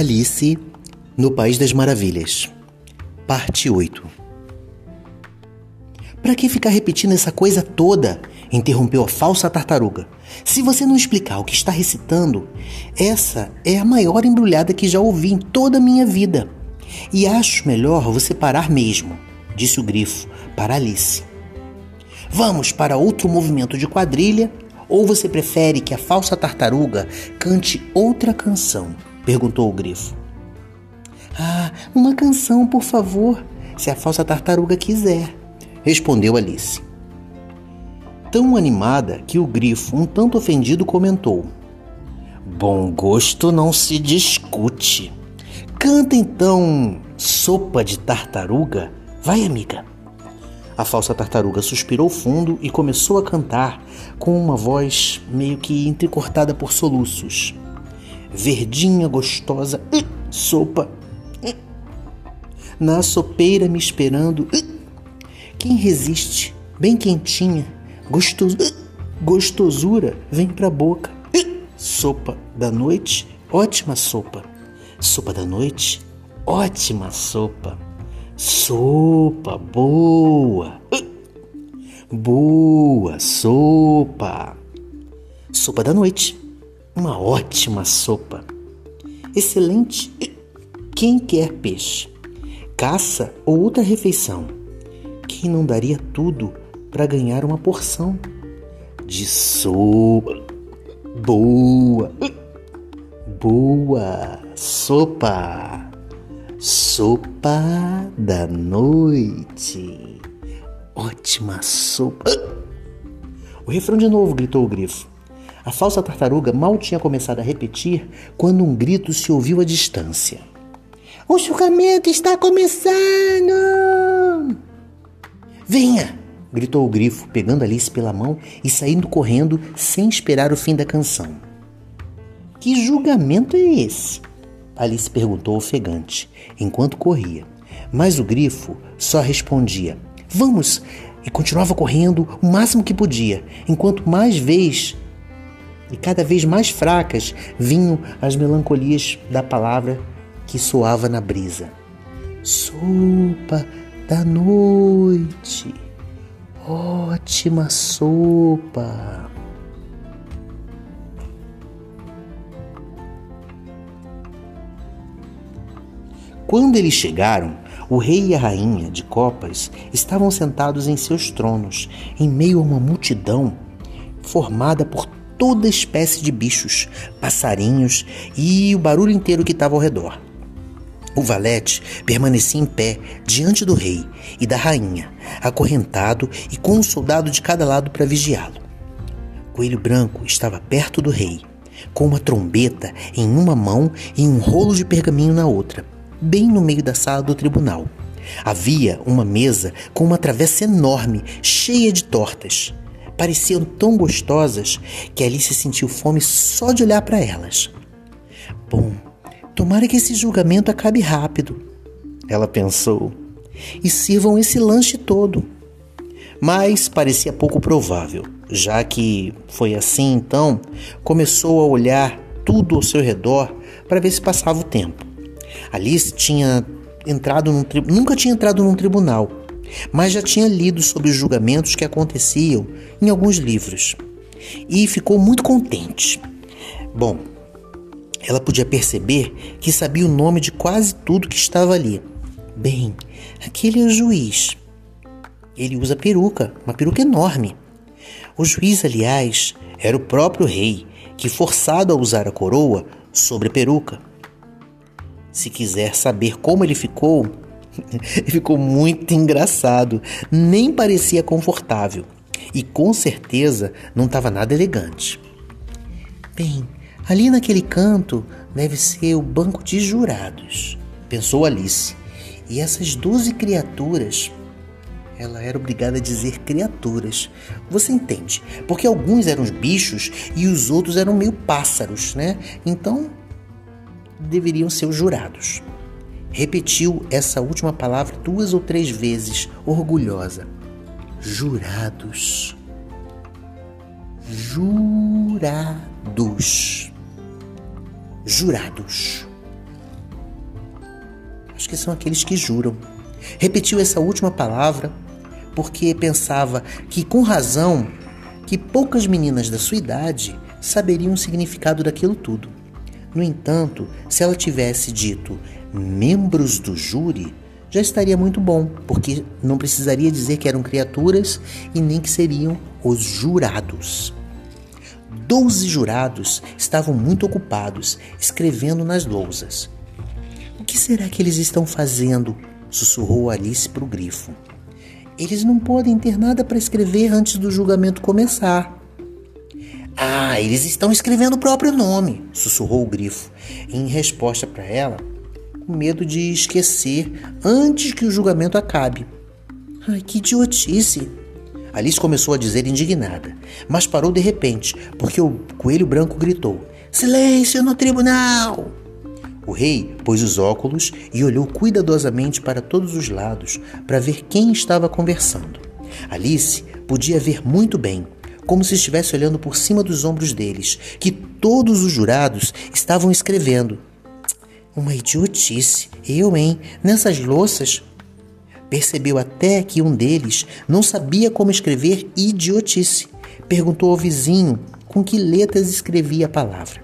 Alice no País das Maravilhas, Parte 8 Para que ficar repetindo essa coisa toda? interrompeu a falsa tartaruga. Se você não explicar o que está recitando, essa é a maior embrulhada que já ouvi em toda a minha vida. E acho melhor você parar mesmo, disse o grifo para Alice. Vamos para outro movimento de quadrilha ou você prefere que a falsa tartaruga cante outra canção? Perguntou o grifo. Ah, uma canção, por favor, se a falsa tartaruga quiser, respondeu Alice. Tão animada que o grifo, um tanto ofendido, comentou: Bom gosto não se discute. Canta então Sopa de Tartaruga. Vai, amiga. A falsa tartaruga suspirou fundo e começou a cantar com uma voz meio que entrecortada por soluços. Verdinha, gostosa, sopa, na sopeira me esperando. Quem resiste? Bem quentinha, gostoso, gostosura vem pra boca. Sopa da noite, ótima sopa. Sopa da noite, ótima sopa. Sopa boa. Boa sopa. Sopa da noite, uma ótima sopa. Excelente. Quem quer peixe? caça ou outra refeição, quem não daria tudo para ganhar uma porção de sopa? Boa, boa sopa, sopa da noite, ótima sopa. O refrão de novo gritou o grifo. A falsa tartaruga mal tinha começado a repetir quando um grito se ouviu à distância. O julgamento está começando! Venha! gritou o grifo, pegando Alice pela mão e saindo correndo sem esperar o fim da canção. Que julgamento é esse? Alice perguntou ofegante, enquanto corria. Mas o grifo só respondia: Vamos! E continuava correndo o máximo que podia, enquanto mais vez e cada vez mais fracas vinham as melancolias da palavra que soava na brisa. Sopa da noite, ótima sopa. Quando eles chegaram, o rei e a rainha de copas estavam sentados em seus tronos, em meio a uma multidão formada por toda espécie de bichos, passarinhos e o barulho inteiro que estava ao redor. O valete permanecia em pé diante do rei e da rainha, acorrentado e com um soldado de cada lado para vigiá-lo. Coelho Branco estava perto do rei, com uma trombeta em uma mão e um rolo de pergaminho na outra, bem no meio da sala do tribunal. Havia uma mesa com uma travessa enorme, cheia de tortas. Pareciam tão gostosas que Alice sentiu fome só de olhar para elas. Bom, Tomara que esse julgamento acabe rápido, ela pensou, e sirvam esse lanche todo. Mas parecia pouco provável, já que foi assim então, começou a olhar tudo ao seu redor para ver se passava o tempo. Alice tinha entrado num, nunca tinha entrado num tribunal, mas já tinha lido sobre os julgamentos que aconteciam em alguns livros e ficou muito contente. Bom, ela podia perceber que sabia o nome de quase tudo que estava ali. Bem, aquele é o juiz. Ele usa peruca, uma peruca enorme. O juiz, aliás, era o próprio rei, que, forçado a usar a coroa sobre a peruca. Se quiser saber como ele ficou, ficou muito engraçado, nem parecia confortável e com certeza não estava nada elegante. Bem, Ali naquele canto deve ser o banco de jurados, pensou Alice. E essas doze criaturas. Ela era obrigada a dizer criaturas. Você entende? Porque alguns eram bichos e os outros eram meio pássaros, né? Então deveriam ser os jurados. Repetiu essa última palavra duas ou três vezes, orgulhosa. Jurados. Jurados jurados. que são aqueles que juram. Repetiu essa última palavra porque pensava que, com razão, que poucas meninas da sua idade saberiam o significado daquilo tudo. No entanto, se ela tivesse dito membros do júri, já estaria muito bom, porque não precisaria dizer que eram criaturas e nem que seriam os jurados. Doze jurados estavam muito ocupados escrevendo nas lousas. O que será que eles estão fazendo? sussurrou Alice para o grifo. Eles não podem ter nada para escrever antes do julgamento começar. Ah, eles estão escrevendo o próprio nome, sussurrou o grifo, em resposta para ela, medo de esquecer antes que o julgamento acabe. Ai, que idiotice! Alice começou a dizer indignada, mas parou de repente, porque o coelho branco gritou: Silêncio no tribunal! O rei pôs os óculos e olhou cuidadosamente para todos os lados para ver quem estava conversando. Alice podia ver muito bem, como se estivesse olhando por cima dos ombros deles, que todos os jurados estavam escrevendo. Uma idiotice, eu, hein? Nessas louças. Percebeu até que um deles não sabia como escrever idiotice. Perguntou ao vizinho com que letras escrevia a palavra.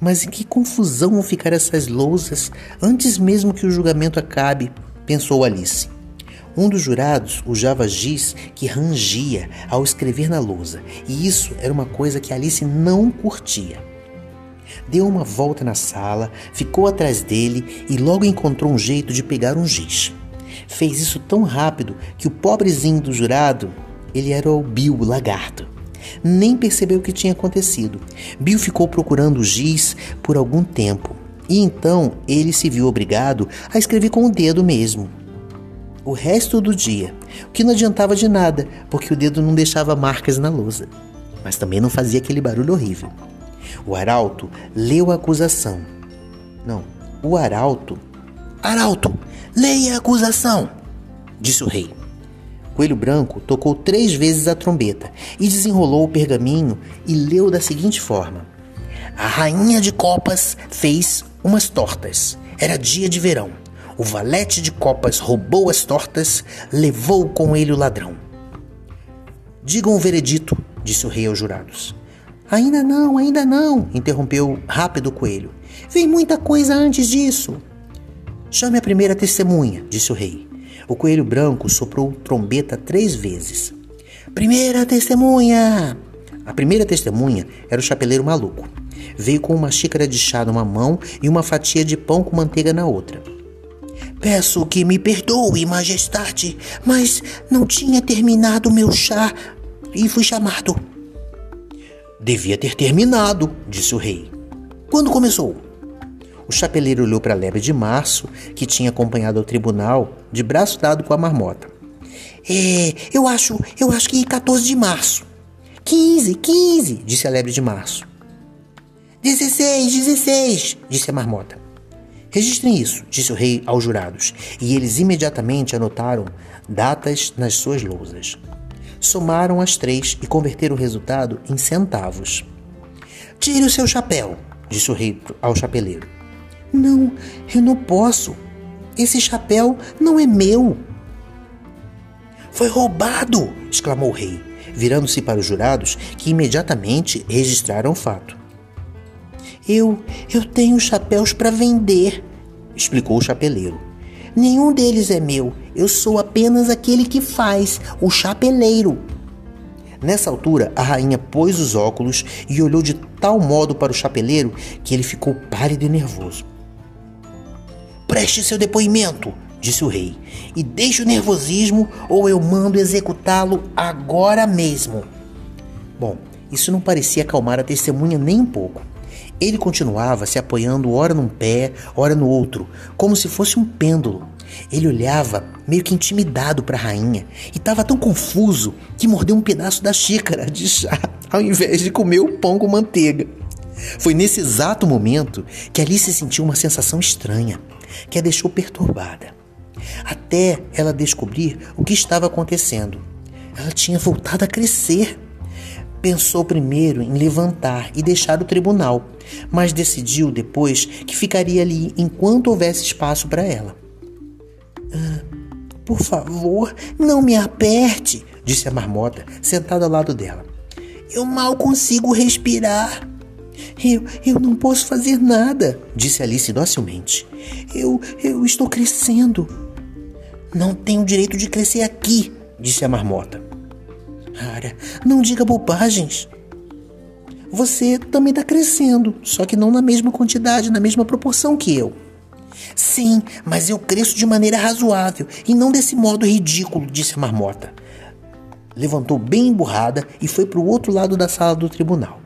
Mas em que confusão vão ficar essas lousas antes mesmo que o julgamento acabe, pensou Alice. Um dos jurados usava giz que rangia ao escrever na lousa, e isso era uma coisa que Alice não curtia. Deu uma volta na sala, ficou atrás dele e logo encontrou um jeito de pegar um giz. Fez isso tão rápido que o pobrezinho do jurado, ele era o Bill, o lagarto. Nem percebeu o que tinha acontecido. Bill ficou procurando o giz por algum tempo. E então ele se viu obrigado a escrever com o dedo mesmo o resto do dia, o que não adiantava de nada, porque o dedo não deixava marcas na lousa, mas também não fazia aquele barulho horrível. O arauto leu a acusação. Não, o arauto. Arauto, leia a acusação, disse o rei. Coelho Branco tocou três vezes a trombeta e desenrolou o pergaminho e leu da seguinte forma: A rainha de copas fez umas tortas. Era dia de verão. O valete de copas roubou as tortas, levou com ele o ladrão. Digam o veredito, disse o rei aos jurados. Ainda não, ainda não, interrompeu rápido o coelho. Vem muita coisa antes disso. Chame a primeira testemunha, disse o rei. O coelho branco soprou trombeta três vezes. Primeira testemunha! A primeira testemunha era o chapeleiro maluco. Veio com uma xícara de chá numa mão e uma fatia de pão com manteiga na outra. Peço que me perdoe, majestade, mas não tinha terminado meu chá e fui chamado. Devia ter terminado, disse o rei. Quando começou? O chapeleiro olhou para a lebre de março, que tinha acompanhado ao tribunal, de braço dado com a marmota. É, eu acho, eu acho que 14 de março. 15, 15, disse a lebre de março. 16, 16, disse a marmota. Registrem isso, disse o rei aos jurados, e eles imediatamente anotaram datas nas suas lousas. Somaram as três e converteram o resultado em centavos. Tire o seu chapéu, disse o rei ao chapeleiro. Não, eu não posso. Esse chapéu não é meu. Foi roubado! exclamou o rei, virando-se para os jurados, que imediatamente registraram o fato. Eu, eu tenho chapéus para vender, explicou o chapeleiro. Nenhum deles é meu, eu sou apenas aquele que faz, o chapeleiro. Nessa altura, a rainha pôs os óculos e olhou de tal modo para o chapeleiro que ele ficou pálido e nervoso. Preste seu depoimento, disse o rei, e deixe o nervosismo ou eu mando executá-lo agora mesmo. Bom, isso não parecia acalmar a testemunha nem um pouco. Ele continuava se apoiando ora num pé, ora no outro, como se fosse um pêndulo. Ele olhava meio que intimidado para a rainha e estava tão confuso que mordeu um pedaço da xícara de chá ao invés de comer o pão com manteiga. Foi nesse exato momento que Alice sentiu uma sensação estranha que a deixou perturbada. Até ela descobrir o que estava acontecendo. Ela tinha voltado a crescer. Pensou primeiro em levantar e deixar o tribunal, mas decidiu depois que ficaria ali enquanto houvesse espaço para ela. Ah, por favor, não me aperte, disse a marmota, sentada ao lado dela. Eu mal consigo respirar. Eu, eu não posso fazer nada, disse Alice docilmente. Eu, eu estou crescendo. Não tenho direito de crescer aqui, disse a marmota. Ara, não diga bobagens. Você também está crescendo, só que não na mesma quantidade, na mesma proporção que eu. Sim, mas eu cresço de maneira razoável e não desse modo ridículo, disse a marmota. Levantou bem emburrada e foi para o outro lado da sala do tribunal.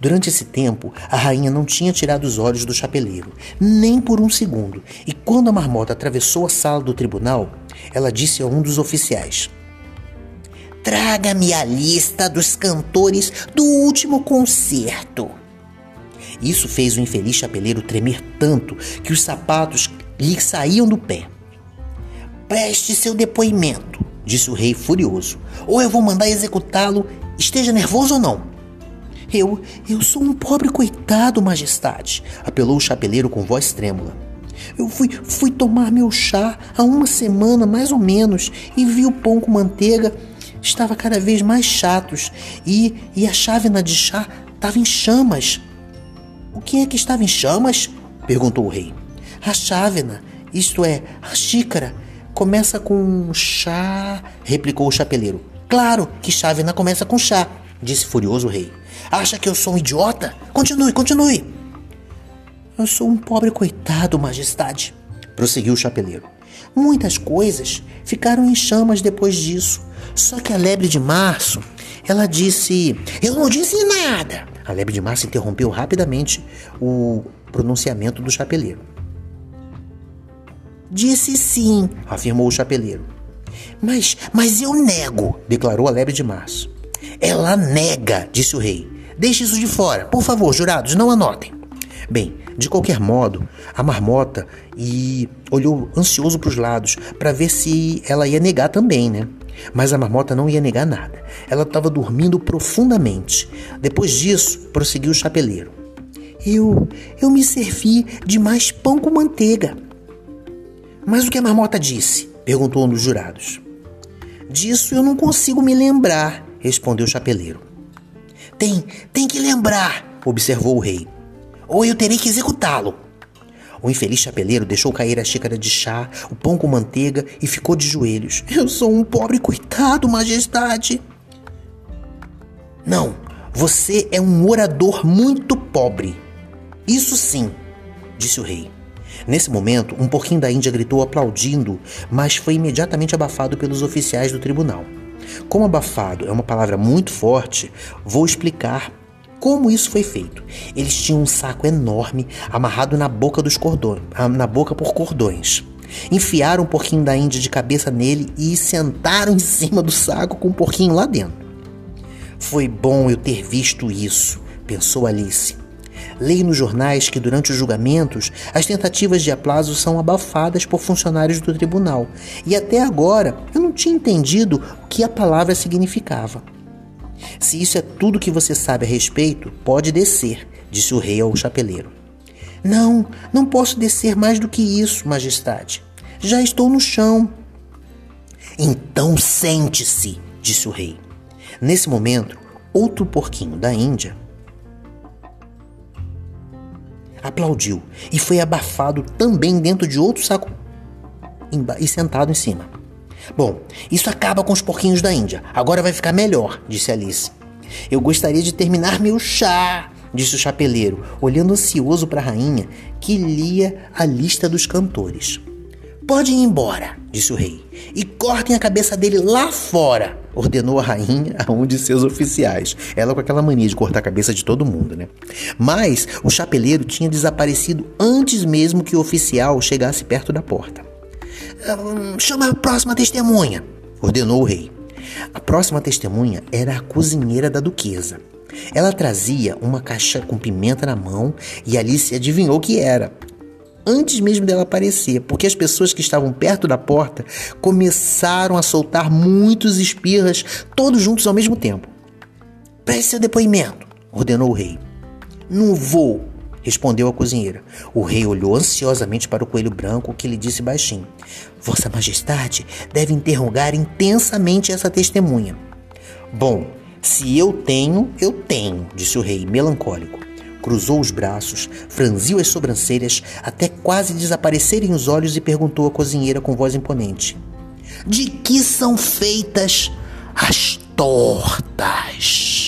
Durante esse tempo, a rainha não tinha tirado os olhos do chapeleiro, nem por um segundo, e quando a marmota atravessou a sala do tribunal, ela disse a um dos oficiais: Traga-me a lista dos cantores do último concerto. Isso fez o infeliz chapeleiro tremer tanto que os sapatos lhe saíam do pé. Preste seu depoimento, disse o rei furioso, ou eu vou mandar executá-lo, esteja nervoso ou não. Eu, eu sou um pobre coitado, majestade, apelou o chapeleiro com voz trêmula. Eu fui, fui tomar meu chá há uma semana, mais ou menos, e vi o pão com manteiga estava cada vez mais chatos e, e a chávena de chá estava em chamas. O que é que estava em chamas? perguntou o rei. A chávena, isto é, a xícara, começa com chá, replicou o chapeleiro. Claro que chávena começa com chá, disse furioso o rei. Acha que eu sou um idiota? Continue, continue. Eu sou um pobre coitado, majestade, prosseguiu o chapeleiro. Muitas coisas ficaram em chamas depois disso. Só que a lebre de março, ela disse: Eu não disse nada. A lebre de março interrompeu rapidamente o pronunciamento do chapeleiro. Disse sim, afirmou o chapeleiro. Mas, mas eu nego, declarou a lebre de março. Ela nega, disse o rei. Deixe isso de fora. Por favor, jurados, não anotem. Bem, de qualquer modo, a marmota e olhou ansioso para os lados para ver se ela ia negar também, né? Mas a marmota não ia negar nada. Ela estava dormindo profundamente. Depois disso, prosseguiu o chapeleiro. Eu, eu me servi de mais pão com manteiga. Mas o que a marmota disse? perguntou um dos jurados. Disso eu não consigo me lembrar, respondeu o chapeleiro. Tem, tem que lembrar, observou o rei. Ou eu terei que executá-lo. O infeliz chapeleiro deixou cair a xícara de chá, o pão com manteiga e ficou de joelhos. Eu sou um pobre coitado, majestade. Não, você é um orador muito pobre. Isso sim, disse o rei. Nesse momento, um porquinho da Índia gritou aplaudindo, mas foi imediatamente abafado pelos oficiais do tribunal. Como abafado é uma palavra muito forte, vou explicar como isso foi feito? Eles tinham um saco enorme amarrado na boca dos cordões, ah, na boca por cordões. Enfiaram um porquinho da Índia de cabeça nele e sentaram em cima do saco com o porquinho lá dentro. Foi bom eu ter visto isso, pensou Alice. Leio nos jornais que durante os julgamentos as tentativas de aplazo são abafadas por funcionários do tribunal, e até agora eu não tinha entendido o que a palavra significava. Se isso é tudo que você sabe a respeito, pode descer, disse o rei ao chapeleiro. Não, não posso descer mais do que isso, majestade. Já estou no chão. Então sente-se, disse o rei. Nesse momento, outro porquinho da Índia aplaudiu e foi abafado também dentro de outro saco e sentado em cima. Bom, isso acaba com os porquinhos da Índia. Agora vai ficar melhor, disse Alice. Eu gostaria de terminar meu chá, disse o chapeleiro, olhando ansioso para a rainha, que lia a lista dos cantores. Pode ir embora, disse o rei, e cortem a cabeça dele lá fora, ordenou a rainha a um de seus oficiais. Ela com aquela mania de cortar a cabeça de todo mundo, né? Mas o chapeleiro tinha desaparecido antes mesmo que o oficial chegasse perto da porta. Chama a próxima testemunha, ordenou o rei. A próxima testemunha era a cozinheira da duquesa. Ela trazia uma caixa com pimenta na mão e Alice adivinhou que era. Antes mesmo dela aparecer, porque as pessoas que estavam perto da porta começaram a soltar muitos espirras, todos juntos ao mesmo tempo. Preste seu depoimento, ordenou o rei. Não vou, respondeu a cozinheira. O rei olhou ansiosamente para o coelho branco, que lhe disse baixinho: Vossa Majestade deve interrogar intensamente essa testemunha. Bom, se eu tenho, eu tenho, disse o rei, melancólico. Cruzou os braços, franziu as sobrancelhas até quase desaparecerem os olhos e perguntou à cozinheira com voz imponente: De que são feitas as tortas?